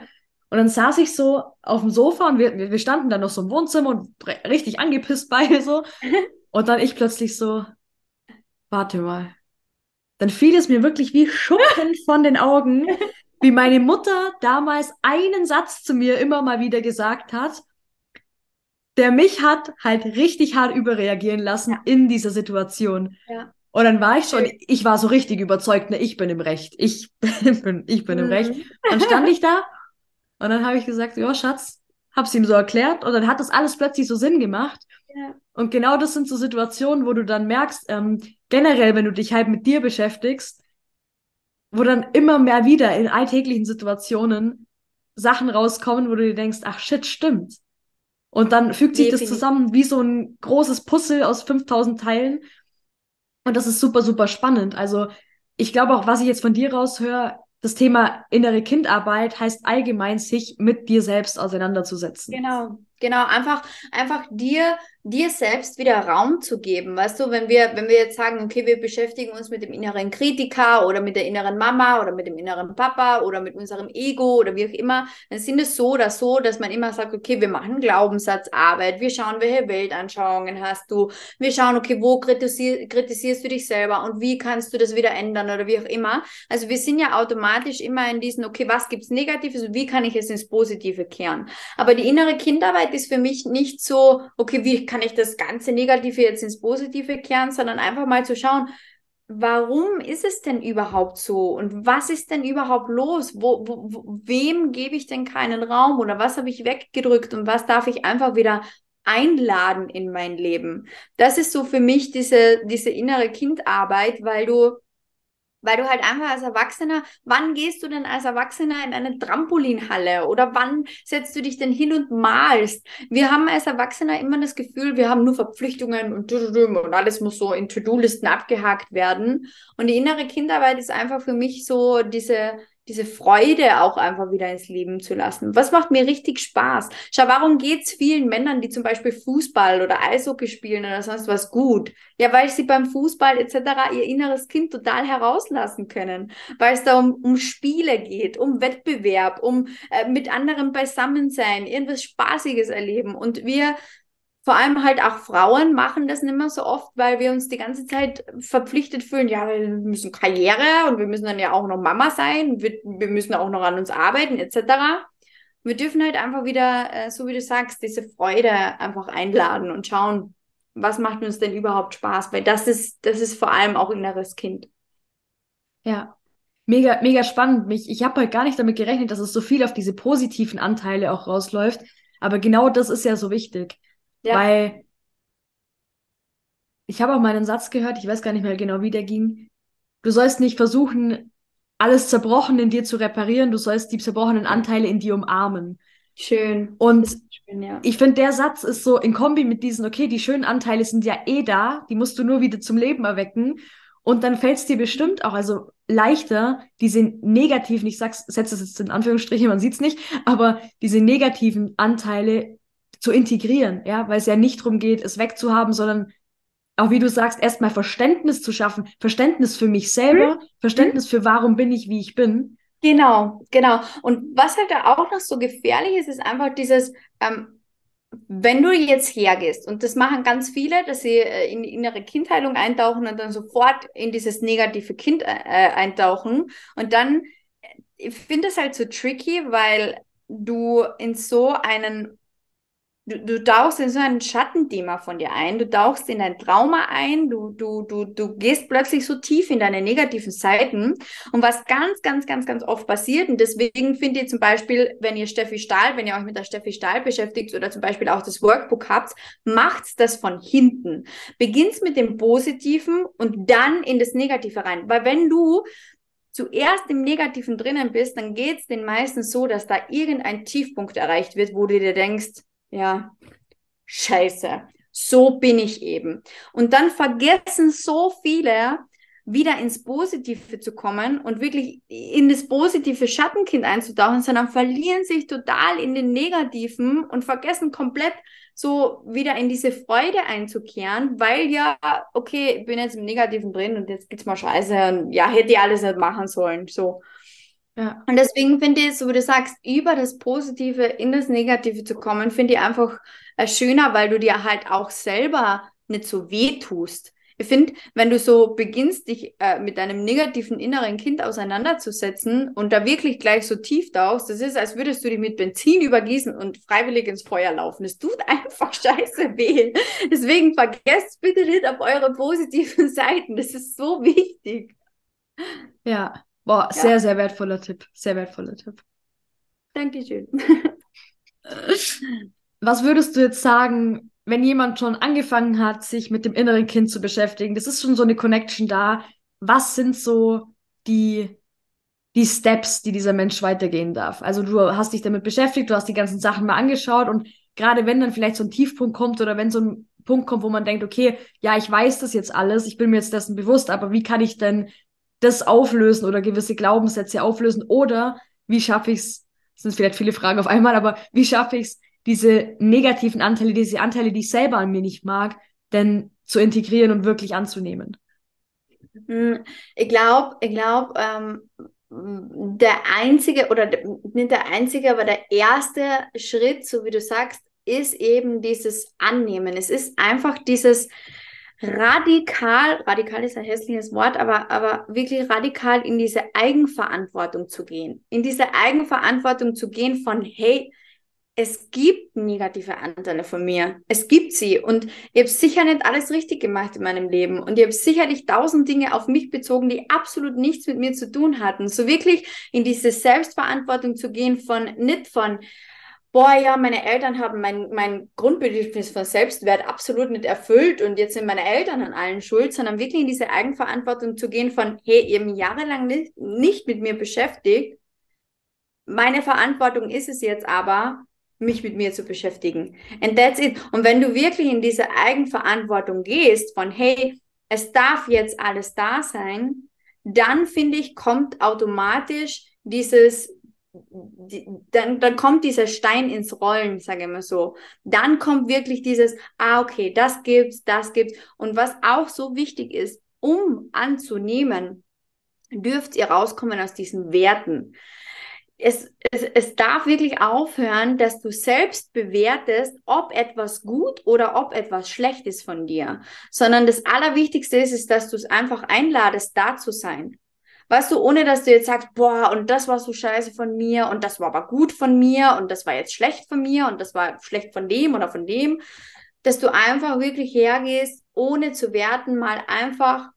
Und dann saß ich so auf dem Sofa und wir, wir standen dann noch so im Wohnzimmer und richtig angepisst beide so. *laughs* Und dann ich plötzlich so, warte mal. Dann fiel es mir wirklich wie Schuppen *laughs* von den Augen, wie meine Mutter damals einen Satz zu mir immer mal wieder gesagt hat der mich hat halt richtig hart überreagieren lassen ja. in dieser Situation. Ja. Und dann war ich schon, ich war so richtig überzeugt, ne, ich bin im Recht. Ich *laughs* bin, ich bin mhm. im Recht. Dann stand *laughs* ich da und dann habe ich gesagt, ja, Schatz, hab's ihm so erklärt und dann hat das alles plötzlich so Sinn gemacht. Ja. Und genau das sind so Situationen, wo du dann merkst, ähm, generell, wenn du dich halt mit dir beschäftigst, wo dann immer mehr wieder in alltäglichen Situationen Sachen rauskommen, wo du dir denkst, ach shit, stimmt. Und dann fügt sich Definitiv. das zusammen wie so ein großes Puzzle aus 5000 Teilen. Und das ist super, super spannend. Also ich glaube auch, was ich jetzt von dir raushöre, das Thema innere Kindarbeit heißt allgemein, sich mit dir selbst auseinanderzusetzen. Genau, genau. Einfach, einfach dir dir selbst wieder Raum zu geben. Weißt du, wenn wir, wenn wir jetzt sagen, okay, wir beschäftigen uns mit dem inneren Kritiker oder mit der inneren Mama oder mit dem inneren Papa oder mit unserem Ego oder wie auch immer, dann sind es so oder so, dass man immer sagt, okay, wir machen Glaubenssatzarbeit, wir schauen, welche Weltanschauungen hast du, wir schauen, okay, wo kritisier kritisierst du dich selber und wie kannst du das wieder ändern oder wie auch immer. Also wir sind ja automatisch immer in diesen, okay, was gibt's Negatives und wie kann ich es ins Positive kehren? Aber die innere Kindarbeit ist für mich nicht so, okay, wie kann kann ich das ganze Negative jetzt ins Positive kehren, sondern einfach mal zu schauen, warum ist es denn überhaupt so und was ist denn überhaupt los? Wo, wo, wem gebe ich denn keinen Raum oder was habe ich weggedrückt und was darf ich einfach wieder einladen in mein Leben? Das ist so für mich diese, diese innere Kindarbeit, weil du weil du halt einfach als Erwachsener, wann gehst du denn als Erwachsener in eine Trampolinhalle oder wann setzt du dich denn hin und malst? Wir haben als Erwachsener immer das Gefühl, wir haben nur Verpflichtungen und, und alles muss so in To-Do-Listen abgehakt werden. Und die innere Kindarbeit ist einfach für mich so diese, diese Freude auch einfach wieder ins Leben zu lassen. Was macht mir richtig Spaß? Schau, warum geht's vielen Männern, die zum Beispiel Fußball oder Eishockey spielen oder sonst was gut? Ja, weil sie beim Fußball etc. ihr inneres Kind total herauslassen können, weil es da um, um Spiele geht, um Wettbewerb, um äh, mit anderen beisammen sein, irgendwas Spaßiges erleben. Und wir vor allem halt auch Frauen machen das nicht mehr so oft, weil wir uns die ganze Zeit verpflichtet fühlen, ja, wir müssen Karriere und wir müssen dann ja auch noch Mama sein, wir, wir müssen auch noch an uns arbeiten, etc. Wir dürfen halt einfach wieder, äh, so wie du sagst, diese Freude einfach einladen und schauen, was macht uns denn überhaupt Spaß, weil das ist, das ist vor allem auch inneres Kind. Ja, mega, mega spannend. Mich, ich habe halt gar nicht damit gerechnet, dass es so viel auf diese positiven Anteile auch rausläuft. Aber genau das ist ja so wichtig. Ja. Weil ich habe auch mal einen Satz gehört, ich weiß gar nicht mehr genau, wie der ging. Du sollst nicht versuchen, alles zerbrochen in dir zu reparieren, du sollst die zerbrochenen Anteile in dir umarmen. Schön. Und schön, ja. ich finde, der Satz ist so in Kombi mit diesen, okay, die schönen Anteile sind ja eh da, die musst du nur wieder zum Leben erwecken. Und dann fällt es dir bestimmt auch, also leichter, diese negativen, ich sag's, setze das jetzt in Anführungsstriche, man sieht's nicht, aber diese negativen Anteile zu integrieren, ja, weil es ja nicht darum geht, es wegzuhaben, sondern auch wie du sagst, erstmal Verständnis zu schaffen, Verständnis für mich selber, mhm. Verständnis für warum bin ich, wie ich bin. Genau, genau. Und was halt da auch noch so gefährlich ist, ist einfach dieses, ähm, wenn du jetzt hergehst, und das machen ganz viele, dass sie äh, in die innere Kindheilung eintauchen und dann sofort in dieses negative Kind äh, eintauchen und dann, äh, ich finde es halt so tricky, weil du in so einen du, du tauchst in so ein Schattenthema von dir ein, du tauchst in ein Trauma ein, du, du, du, du gehst plötzlich so tief in deine negativen Seiten. Und was ganz, ganz, ganz, ganz oft passiert, und deswegen finde ich zum Beispiel, wenn ihr Steffi Stahl, wenn ihr euch mit der Steffi Stahl beschäftigt oder zum Beispiel auch das Workbook habt, macht's das von hinten. Beginnst mit dem Positiven und dann in das Negative rein. Weil wenn du zuerst im Negativen drinnen bist, dann geht's den meisten so, dass da irgendein Tiefpunkt erreicht wird, wo du dir denkst, ja, scheiße, so bin ich eben. Und dann vergessen so viele, wieder ins Positive zu kommen und wirklich in das positive Schattenkind einzutauchen, sondern verlieren sich total in den Negativen und vergessen komplett so wieder in diese Freude einzukehren, weil ja, okay, ich bin jetzt im Negativen drin und jetzt geht's mal scheiße und ja, hätte ich alles nicht machen sollen, so. Ja. Und deswegen finde ich, so wie du sagst, über das Positive in das Negative zu kommen, finde ich einfach äh, schöner, weil du dir halt auch selber nicht so weh tust. Ich finde, wenn du so beginnst, dich äh, mit deinem negativen inneren Kind auseinanderzusetzen und da wirklich gleich so tief tauchst, das ist, als würdest du dich mit Benzin übergießen und freiwillig ins Feuer laufen. Es tut *laughs* einfach scheiße weh. Deswegen vergesst bitte nicht auf eure positiven *laughs* Seiten. Das ist so wichtig. Ja, Boah, ja. sehr, sehr wertvoller Tipp. Sehr wertvoller Tipp. Dankeschön. *laughs* Was würdest du jetzt sagen, wenn jemand schon angefangen hat, sich mit dem inneren Kind zu beschäftigen? Das ist schon so eine Connection da. Was sind so die, die Steps, die dieser Mensch weitergehen darf? Also du hast dich damit beschäftigt, du hast die ganzen Sachen mal angeschaut und gerade wenn dann vielleicht so ein Tiefpunkt kommt oder wenn so ein Punkt kommt, wo man denkt, okay, ja, ich weiß das jetzt alles, ich bin mir jetzt dessen bewusst, aber wie kann ich denn das auflösen oder gewisse Glaubenssätze auflösen? Oder wie schaffe ich es, das sind vielleicht viele Fragen auf einmal, aber wie schaffe ich es, diese negativen Anteile, diese Anteile, die ich selber an mir nicht mag, denn zu integrieren und wirklich anzunehmen? Hm, ich glaube, ich glaube, ähm, der einzige oder nicht der einzige, aber der erste Schritt, so wie du sagst, ist eben dieses Annehmen. Es ist einfach dieses, radikal, radikal ist ein hässliches Wort, aber, aber wirklich radikal in diese Eigenverantwortung zu gehen. In diese Eigenverantwortung zu gehen von, hey, es gibt negative Anteile von mir. Es gibt sie. Und ich habe sicher nicht alles richtig gemacht in meinem Leben. Und ich habe sicherlich tausend Dinge auf mich bezogen, die absolut nichts mit mir zu tun hatten. So wirklich in diese Selbstverantwortung zu gehen von, nicht von, boah, ja, meine Eltern haben mein, mein Grundbedürfnis von Selbstwert absolut nicht erfüllt und jetzt sind meine Eltern an allen schuld, sondern wirklich in diese Eigenverantwortung zu gehen von, hey, habt jahrelang nicht, nicht mit mir beschäftigt. Meine Verantwortung ist es jetzt aber, mich mit mir zu beschäftigen. And that's it. Und wenn du wirklich in diese Eigenverantwortung gehst, von hey, es darf jetzt alles da sein, dann finde ich, kommt automatisch dieses, die, dann, dann kommt dieser Stein ins Rollen, sage ich mal so. Dann kommt wirklich dieses, ah, okay, das gibt's, das gibt's. Und was auch so wichtig ist, um anzunehmen, dürft ihr rauskommen aus diesen Werten es, es, es darf wirklich aufhören, dass du selbst bewertest, ob etwas gut oder ob etwas schlecht ist von dir, sondern das Allerwichtigste ist, ist, dass du es einfach einladest, da zu sein. Weißt du, ohne dass du jetzt sagst, boah, und das war so scheiße von mir und das war aber gut von mir und das war jetzt schlecht von mir und das war schlecht von dem oder von dem, dass du einfach wirklich hergehst, ohne zu werten, mal einfach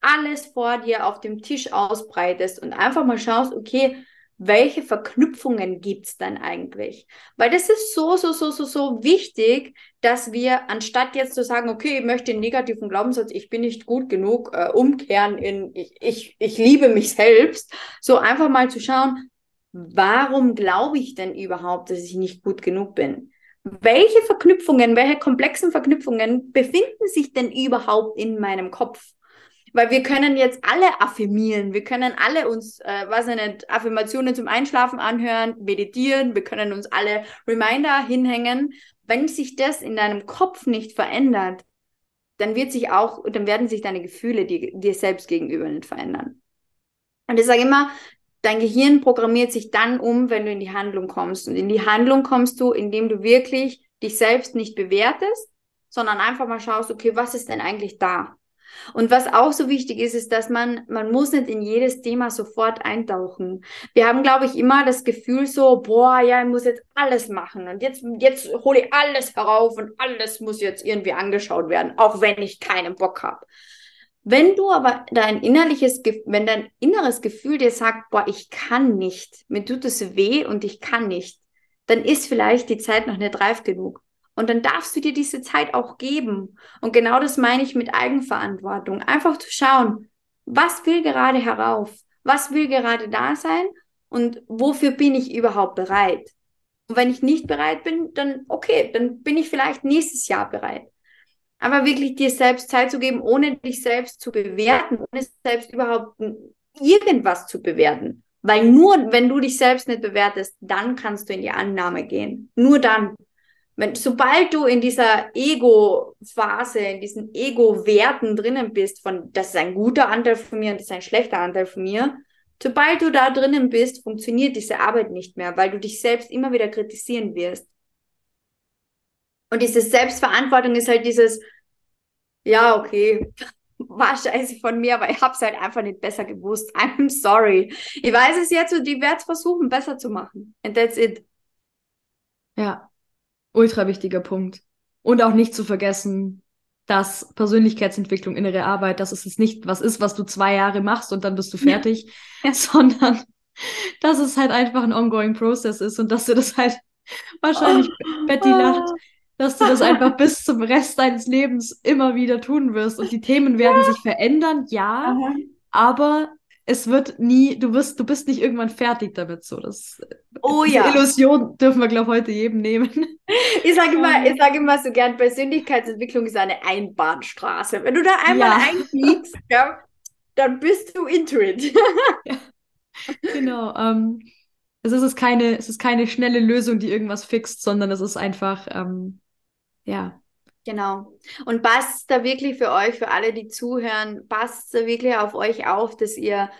alles vor dir auf dem Tisch ausbreitest und einfach mal schaust, okay, welche Verknüpfungen gibt es dann eigentlich? Weil das ist so, so, so, so, so wichtig, dass wir, anstatt jetzt zu sagen, okay, ich möchte den negativen Glaubenssatz, ich bin nicht gut genug, äh, umkehren in, ich, ich, ich liebe mich selbst, so einfach mal zu schauen, warum glaube ich denn überhaupt, dass ich nicht gut genug bin? Welche Verknüpfungen, welche komplexen Verknüpfungen befinden sich denn überhaupt in meinem Kopf? Weil wir können jetzt alle affirmieren, wir können alle uns, äh, was ich nicht, Affirmationen zum Einschlafen anhören, meditieren, wir können uns alle Reminder hinhängen. Wenn sich das in deinem Kopf nicht verändert, dann wird sich auch, dann werden sich deine Gefühle dir, dir selbst gegenüber nicht verändern. Und ich sage immer, dein Gehirn programmiert sich dann um, wenn du in die Handlung kommst. Und in die Handlung kommst du, indem du wirklich dich selbst nicht bewertest, sondern einfach mal schaust, okay, was ist denn eigentlich da? Und was auch so wichtig ist, ist, dass man, man muss nicht in jedes Thema sofort eintauchen. Wir haben, glaube ich, immer das Gefühl so, boah, ja, ich muss jetzt alles machen und jetzt, jetzt hole ich alles herauf und alles muss jetzt irgendwie angeschaut werden, auch wenn ich keinen Bock habe. Wenn du aber dein innerliches, wenn dein inneres Gefühl dir sagt, boah, ich kann nicht, mir tut es weh und ich kann nicht, dann ist vielleicht die Zeit noch nicht reif genug. Und dann darfst du dir diese Zeit auch geben. Und genau das meine ich mit Eigenverantwortung. Einfach zu schauen, was will gerade herauf? Was will gerade da sein? Und wofür bin ich überhaupt bereit? Und wenn ich nicht bereit bin, dann okay, dann bin ich vielleicht nächstes Jahr bereit. Aber wirklich dir selbst Zeit zu geben, ohne dich selbst zu bewerten, ohne selbst überhaupt irgendwas zu bewerten. Weil nur wenn du dich selbst nicht bewertest, dann kannst du in die Annahme gehen. Nur dann. Wenn, sobald du in dieser Ego-Phase, in diesen Ego-Werten drinnen bist, von das ist ein guter Anteil von mir und das ist ein schlechter Anteil von mir, sobald du da drinnen bist, funktioniert diese Arbeit nicht mehr, weil du dich selbst immer wieder kritisieren wirst. Und diese Selbstverantwortung ist halt dieses, ja, okay, *laughs* war scheiße von mir, aber ich hab's halt einfach nicht besser gewusst. *laughs* I'm sorry. Ich weiß es jetzt und ich werde es versuchen, besser zu machen. And that's it. Ja, ultra wichtiger Punkt. Und auch nicht zu vergessen, dass Persönlichkeitsentwicklung, innere Arbeit, dass es nicht was ist, was du zwei Jahre machst und dann bist du fertig, ja. *laughs* sondern dass es halt einfach ein ongoing Process ist und dass du das halt *laughs* wahrscheinlich, oh. Betty lacht, dass du das einfach *laughs* bis zum Rest deines Lebens immer wieder tun wirst und die Themen werden sich verändern, ja, Aha. aber es wird nie, du wirst, du bist nicht irgendwann fertig damit. So, das oh, ja. Illusion dürfen wir, glaube ich, heute jedem nehmen. Ich sage immer, ich sage immer so gern, Persönlichkeitsentwicklung ist eine Einbahnstraße. Wenn du da einmal ja. einfliegst, ja, dann bist du into it. *laughs* ja. Genau. Ähm, es, ist keine, es ist keine schnelle Lösung, die irgendwas fixt, sondern es ist einfach, ähm, ja, Genau. Und passt da wirklich für euch, für alle, die zuhören, passt da wirklich auf euch auf, dass ihr,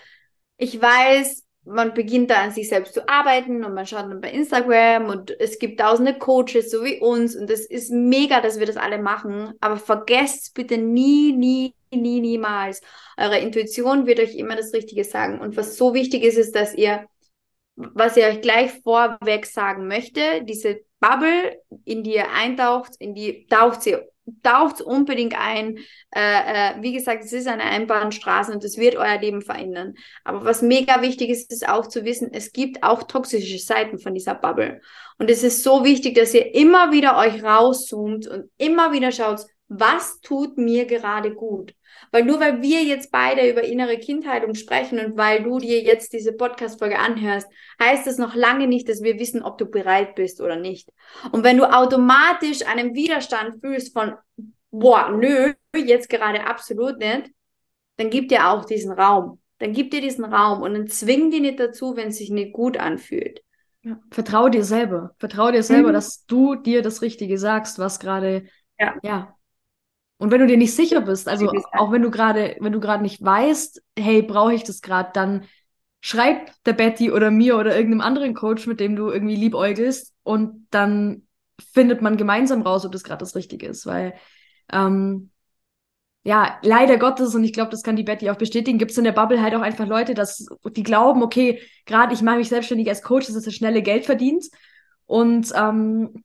ich weiß, man beginnt da an sich selbst zu arbeiten und man schaut dann bei Instagram und es gibt tausende Coaches, so wie uns und es ist mega, dass wir das alle machen, aber vergesst bitte nie, nie, nie, niemals. Eure Intuition wird euch immer das Richtige sagen. Und was so wichtig ist, ist, dass ihr, was ihr euch gleich vorweg sagen möchte, diese Bubble, in die ihr eintaucht, in die taucht sie taucht unbedingt ein. Äh, äh, wie gesagt, es ist eine Einbahnstraße und es wird euer Leben verändern. Aber was mega wichtig ist, ist auch zu wissen, es gibt auch toxische Seiten von dieser Bubble. Und es ist so wichtig, dass ihr immer wieder euch rauszoomt und immer wieder schaut, was tut mir gerade gut? Weil nur weil wir jetzt beide über innere Kindheilung sprechen und weil du dir jetzt diese Podcast-Folge anhörst, heißt das noch lange nicht, dass wir wissen, ob du bereit bist oder nicht. Und wenn du automatisch einen Widerstand fühlst von, boah, nö, jetzt gerade absolut nicht, dann gib dir auch diesen Raum. Dann gib dir diesen Raum und dann zwing dir nicht dazu, wenn es sich nicht gut anfühlt. Ja. Vertrau dir selber. Vertrau dir selber, mhm. dass du dir das Richtige sagst, was gerade ja. ja. Und wenn du dir nicht sicher bist, also auch wenn du gerade, wenn du gerade nicht weißt, hey, brauche ich das gerade, dann schreib der Betty oder mir oder irgendeinem anderen Coach, mit dem du irgendwie liebäugelst und dann findet man gemeinsam raus, ob das gerade das Richtige ist, weil ähm, ja, leider Gottes, und ich glaube, das kann die Betty auch bestätigen, gibt es in der Bubble halt auch einfach Leute, dass, die glauben, okay, gerade ich mache mich selbstständig als Coach, das ist das schnelle Geld verdient. Und ähm,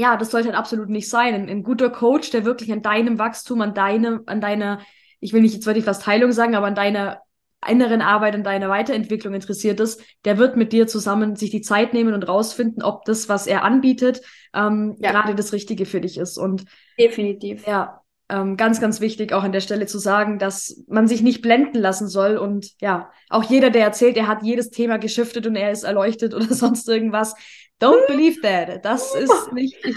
ja, das sollte halt absolut nicht sein. Ein, ein, guter Coach, der wirklich an deinem Wachstum, an deinem, an deiner, ich will nicht jetzt wirklich fast Heilung sagen, aber an deiner inneren Arbeit, an deiner Weiterentwicklung interessiert ist, der wird mit dir zusammen sich die Zeit nehmen und rausfinden, ob das, was er anbietet, ähm, ja. gerade das Richtige für dich ist. Und definitiv. Ja, ähm, ganz, ganz wichtig auch an der Stelle zu sagen, dass man sich nicht blenden lassen soll. Und ja, auch jeder, der erzählt, er hat jedes Thema geschiftet und er ist erleuchtet *laughs* oder sonst irgendwas, Don't believe that. Das ist *laughs* nicht. Ich,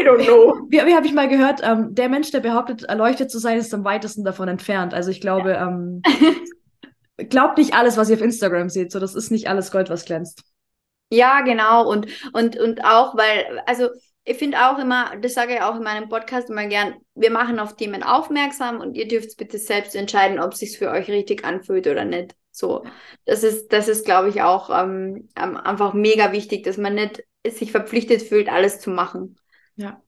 I don't know. Wie, wie habe ich mal gehört, ähm, der Mensch, der behauptet, erleuchtet zu sein, ist am weitesten davon entfernt. Also ich glaube, ja. ähm, glaubt nicht alles, was ihr auf Instagram seht. So, das ist nicht alles Gold, was glänzt. Ja, genau. Und, und, und auch, weil, also ich finde auch immer, das sage ich auch in meinem Podcast immer gern, wir machen auf Themen aufmerksam und ihr dürft bitte selbst entscheiden, ob es sich für euch richtig anfühlt oder nicht. So, das ist, das ist, glaube ich, auch ähm, einfach mega wichtig, dass man nicht sich verpflichtet fühlt, alles zu machen. Ja.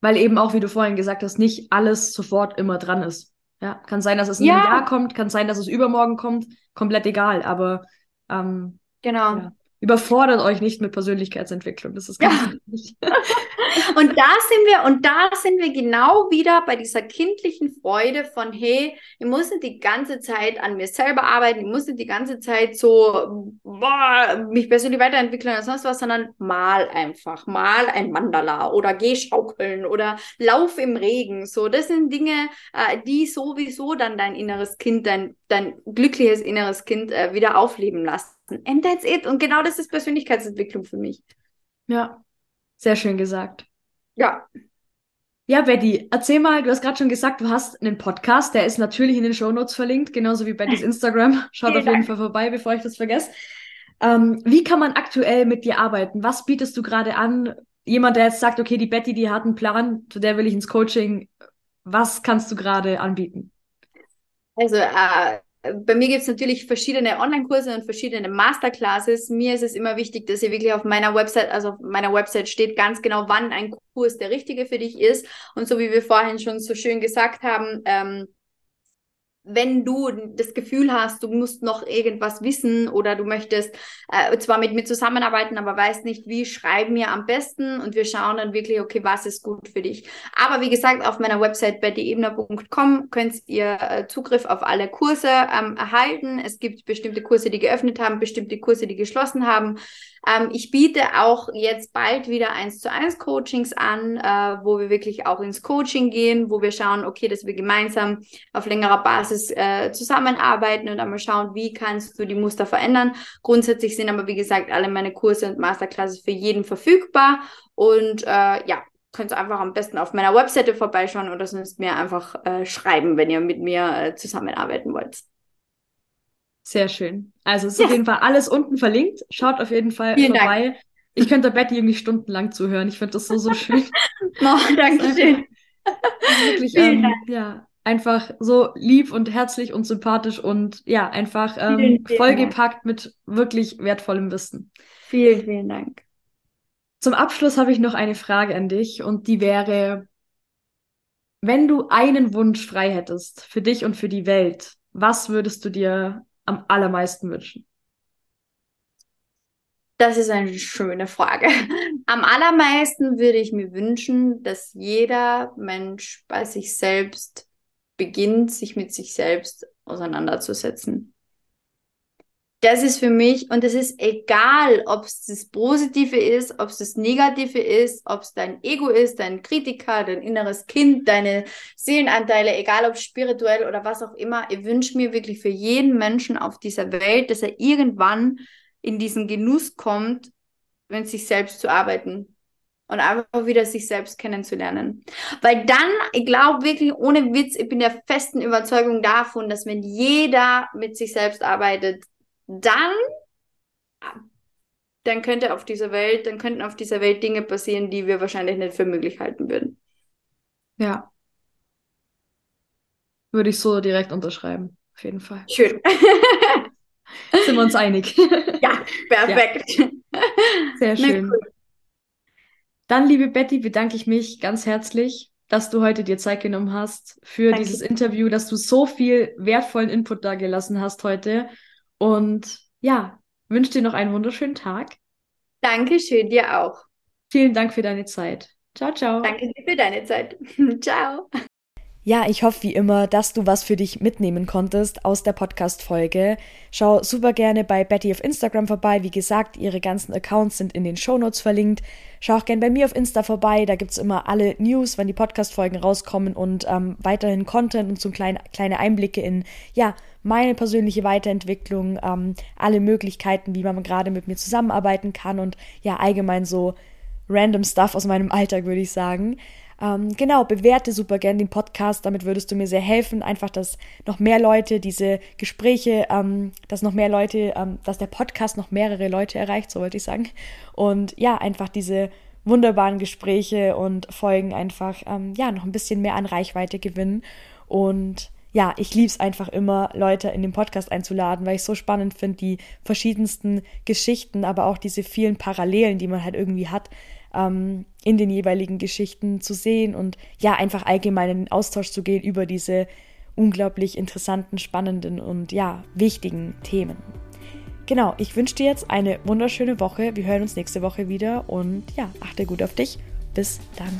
Weil eben auch, wie du vorhin gesagt hast, nicht alles sofort immer dran ist. Ja, kann sein, dass es in ja. einem Jahr kommt, kann sein, dass es übermorgen kommt, komplett egal, aber ähm, genau. Ja überfordert euch nicht mit Persönlichkeitsentwicklung. Das ist ganz ja. wichtig. *laughs* und da sind wir, und da sind wir genau wieder bei dieser kindlichen Freude von, hey, ich muss nicht die ganze Zeit an mir selber arbeiten, ich muss nicht die ganze Zeit so boah, mich persönlich weiterentwickeln oder sonst was, sondern mal einfach, mal ein Mandala oder geh schaukeln oder lauf im Regen. So, das sind Dinge, äh, die sowieso dann dein inneres Kind, dein, dein glückliches inneres Kind äh, wieder aufleben lassen. And that's it. Und genau das ist Persönlichkeitsentwicklung für mich. Ja, sehr schön gesagt. Ja. Ja, Betty, erzähl mal, du hast gerade schon gesagt, du hast einen Podcast, der ist natürlich in den Show Notes verlinkt, genauso wie Bettys *laughs* Instagram. Schaut auf jeden Fall vorbei, bevor ich das vergesse. Ähm, wie kann man aktuell mit dir arbeiten? Was bietest du gerade an? Jemand, der jetzt sagt, okay, die Betty, die hat einen Plan, zu der will ich ins Coaching. Was kannst du gerade anbieten? Also, äh, bei mir gibt es natürlich verschiedene Online-Kurse und verschiedene Masterclasses. Mir ist es immer wichtig, dass ihr wirklich auf meiner Website, also auf meiner Website steht ganz genau, wann ein Kurs der richtige für dich ist. Und so wie wir vorhin schon so schön gesagt haben, ähm, wenn du das Gefühl hast, du musst noch irgendwas wissen oder du möchtest äh, zwar mit mir zusammenarbeiten, aber weißt nicht wie, schreib mir am besten und wir schauen dann wirklich, okay, was ist gut für dich. Aber wie gesagt, auf meiner Website bettyebner.com könnt ihr äh, Zugriff auf alle Kurse ähm, erhalten. Es gibt bestimmte Kurse, die geöffnet haben, bestimmte Kurse, die geschlossen haben. Ähm, ich biete auch jetzt bald wieder eins zu eins Coachings an, äh, wo wir wirklich auch ins Coaching gehen, wo wir schauen, okay, dass wir gemeinsam auf längerer Basis äh, zusammenarbeiten und einmal schauen, wie kannst du die Muster verändern. Grundsätzlich sind aber, wie gesagt, alle meine Kurse und Masterclasses für jeden verfügbar und äh, ja, könnt ihr einfach am besten auf meiner Webseite vorbeischauen oder sonst mir einfach äh, schreiben, wenn ihr mit mir äh, zusammenarbeiten wollt. Sehr schön. Also ist yes. auf jeden Fall alles unten verlinkt. Schaut auf jeden Fall Vielen vorbei. Dank. Ich könnte Betty irgendwie stundenlang zuhören. Ich finde das so, so schön. *laughs* oh, danke schön. Wirklich, ähm, ja, einfach so lieb und herzlich und sympathisch und ja, einfach ähm, vielen, vielen vollgepackt Dank. mit wirklich wertvollem Wissen. Vielen, vielen Dank. Zum Abschluss habe ich noch eine Frage an dich und die wäre, wenn du einen Wunsch frei hättest für dich und für die Welt, was würdest du dir am allermeisten wünschen? Das ist eine schöne Frage. Am allermeisten würde ich mir wünschen, dass jeder Mensch bei sich selbst beginnt, sich mit sich selbst auseinanderzusetzen. Das ist für mich, und es ist egal, ob es das Positive ist, ob es das Negative ist, ob es dein Ego ist, dein Kritiker, dein inneres Kind, deine Seelenanteile, egal ob spirituell oder was auch immer. Ich wünsche mir wirklich für jeden Menschen auf dieser Welt, dass er irgendwann in diesen Genuss kommt, mit sich selbst zu arbeiten und einfach wieder sich selbst kennenzulernen. Weil dann, ich glaube wirklich, ohne Witz, ich bin der festen Überzeugung davon, dass wenn jeder mit sich selbst arbeitet, dann, dann könnte auf dieser Welt, dann könnten auf dieser Welt Dinge passieren, die wir wahrscheinlich nicht für möglich halten würden. Ja. Würde ich so direkt unterschreiben, auf jeden Fall. Schön. *laughs* Sind wir uns einig? *laughs* *laughs* Ja, perfekt. Ja. Sehr schön. Cool. Dann, liebe Betty, bedanke ich mich ganz herzlich, dass du heute dir Zeit genommen hast für Danke. dieses Interview, dass du so viel wertvollen Input da gelassen hast heute. Und ja, wünsche dir noch einen wunderschönen Tag. Dankeschön, dir auch. Vielen Dank für deine Zeit. Ciao, ciao. Danke dir für deine Zeit. *laughs* ciao. Ja, ich hoffe wie immer, dass du was für dich mitnehmen konntest aus der Podcast-Folge. Schau super gerne bei Betty auf Instagram vorbei. Wie gesagt, ihre ganzen Accounts sind in den Shownotes verlinkt. Schau auch gerne bei mir auf Insta vorbei. Da gibt es immer alle News, wann die Podcast-Folgen rauskommen und ähm, weiterhin Content und so kleine, kleine Einblicke in, ja, meine persönliche Weiterentwicklung, ähm, alle Möglichkeiten, wie man gerade mit mir zusammenarbeiten kann und ja, allgemein so random Stuff aus meinem Alltag, würde ich sagen. Ähm, genau, bewerte super gern den Podcast, damit würdest du mir sehr helfen. Einfach, dass noch mehr Leute diese Gespräche, ähm, dass noch mehr Leute, ähm, dass der Podcast noch mehrere Leute erreicht, so wollte ich sagen. Und ja, einfach diese wunderbaren Gespräche und Folgen einfach, ähm, ja, noch ein bisschen mehr an Reichweite gewinnen. Und ja, ich liebe es einfach immer, Leute in den Podcast einzuladen, weil ich so spannend finde, die verschiedensten Geschichten, aber auch diese vielen Parallelen, die man halt irgendwie hat, ähm, in den jeweiligen Geschichten zu sehen und ja, einfach allgemein in den Austausch zu gehen über diese unglaublich interessanten, spannenden und ja, wichtigen Themen. Genau, ich wünsche dir jetzt eine wunderschöne Woche. Wir hören uns nächste Woche wieder und ja, achte gut auf dich. Bis dann.